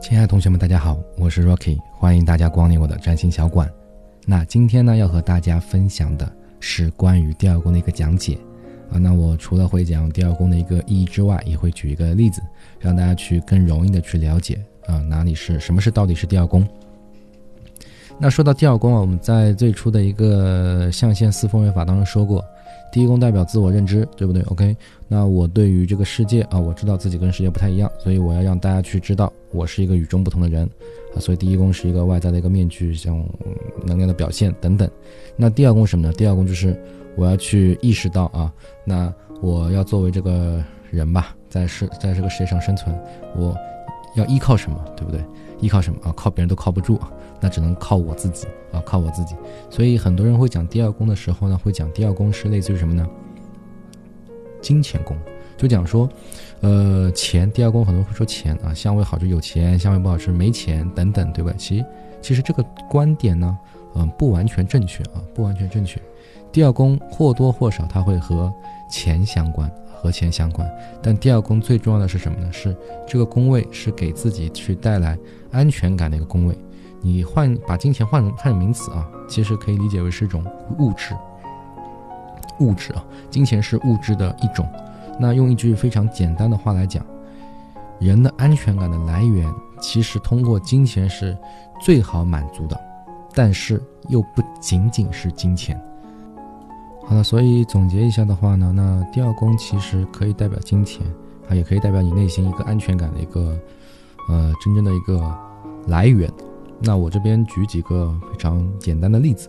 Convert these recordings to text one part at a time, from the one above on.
亲爱的同学们，大家好，我是 Rocky，欢迎大家光临我的占星小馆。那今天呢，要和大家分享的是关于第二宫的一个讲解啊。那我除了会讲第二宫的一个意义之外，也会举一个例子，让大家去更容易的去了解啊哪里是什么是到底是第二宫。那说到第二宫啊，我们在最初的一个象限四分位法当中说过。第一宫代表自我认知，对不对？OK，那我对于这个世界啊，我知道自己跟世界不太一样，所以我要让大家去知道我是一个与众不同的人啊。所以第一宫是一个外在的一个面具，像能量的表现等等。那第二宫什么呢？第二宫就是我要去意识到啊，那我要作为这个人吧，在世在这个世界上生存，我要依靠什么，对不对？依靠什么啊？靠别人都靠不住啊。那只能靠我自己啊，靠我自己。所以很多人会讲第二宫的时候呢，会讲第二宫是类似于什么呢？金钱宫，就讲说，呃，钱。第二宫很多人会说钱啊，相位好就有钱，相位不好是没钱等等，对吧？其实其实这个观点呢，嗯，不完全正确啊，不完全正确。第二宫或多或少它会和钱相关，和钱相关。但第二宫最重要的是什么呢？是这个宫位是给自己去带来安全感的一个宫位。你换把金钱换换成名词啊，其实可以理解为是一种物质。物质啊，金钱是物质的一种。那用一句非常简单的话来讲，人的安全感的来源，其实通过金钱是最好满足的，但是又不仅仅是金钱。好了，所以总结一下的话呢，那第二宫其实可以代表金钱啊，也可以代表你内心一个安全感的一个，呃，真正的一个来源。那我这边举几个非常简单的例子，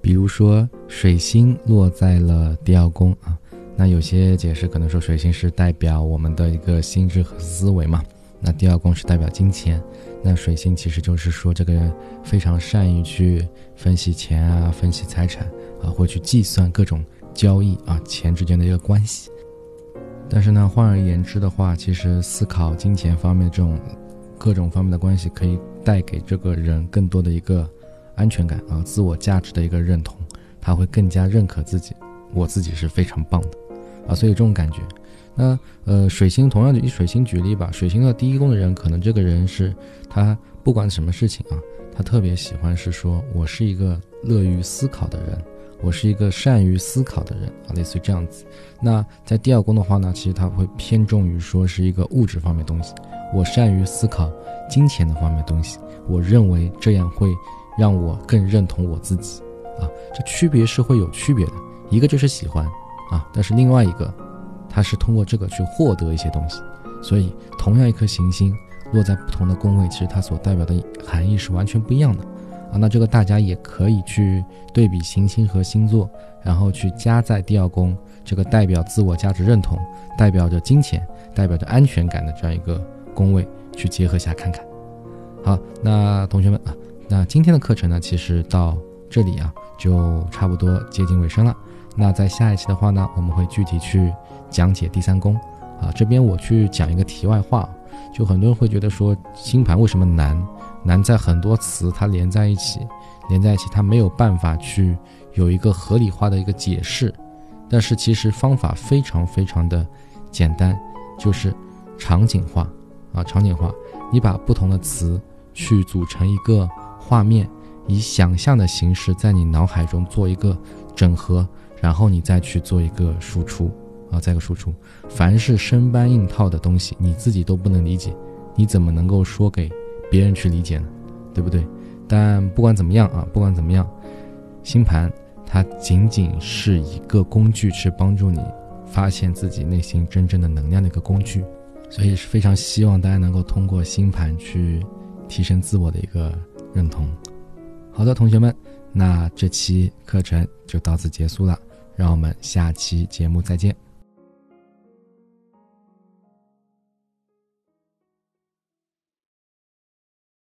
比如说水星落在了第二宫啊，那有些解释可能说水星是代表我们的一个心智和思维嘛，那第二宫是代表金钱，那水星其实就是说这个人非常善于去分析钱啊，分析财产啊，或去计算各种交易啊，钱之间的一个关系。但是呢，换而言之的话，其实思考金钱方面这种。各种方面的关系可以带给这个人更多的一个安全感啊，自我价值的一个认同，他会更加认可自己，我自己是非常棒的啊，所以这种感觉。那呃，水星同样以水星举例吧，水星的第一宫的人，可能这个人是他不管什么事情啊，他特别喜欢是说我是一个乐于思考的人。我是一个善于思考的人啊，类似于这样子。那在第二宫的话呢，其实他会偏重于说是一个物质方面东西。我善于思考金钱的方面东西，我认为这样会让我更认同我自己啊。这区别是会有区别的，一个就是喜欢啊，但是另外一个，它是通过这个去获得一些东西。所以，同样一颗行星落在不同的宫位，其实它所代表的含义是完全不一样的。啊，那这个大家也可以去对比行星和星座，然后去加在第二宫这个代表自我价值认同、代表着金钱、代表着安全感的这样一个宫位去结合下看看。好，那同学们啊，那今天的课程呢，其实到这里啊就差不多接近尾声了。那在下一期的话呢，我们会具体去讲解第三宫。啊，这边我去讲一个题外话，就很多人会觉得说星盘为什么难？难在很多词它连在一起，连在一起，它没有办法去有一个合理化的一个解释。但是其实方法非常非常的简单，就是场景化啊，场景化。你把不同的词去组成一个画面，以想象的形式在你脑海中做一个整合，然后你再去做一个输出啊，再一个输出。凡是生搬硬套的东西，你自己都不能理解，你怎么能够说给？别人去理解呢，对不对？但不管怎么样啊，不管怎么样，星盘它仅仅是一个工具，去帮助你发现自己内心真正的能量的一个工具。所以是非常希望大家能够通过星盘去提升自我的一个认同。好的，同学们，那这期课程就到此结束了，让我们下期节目再见。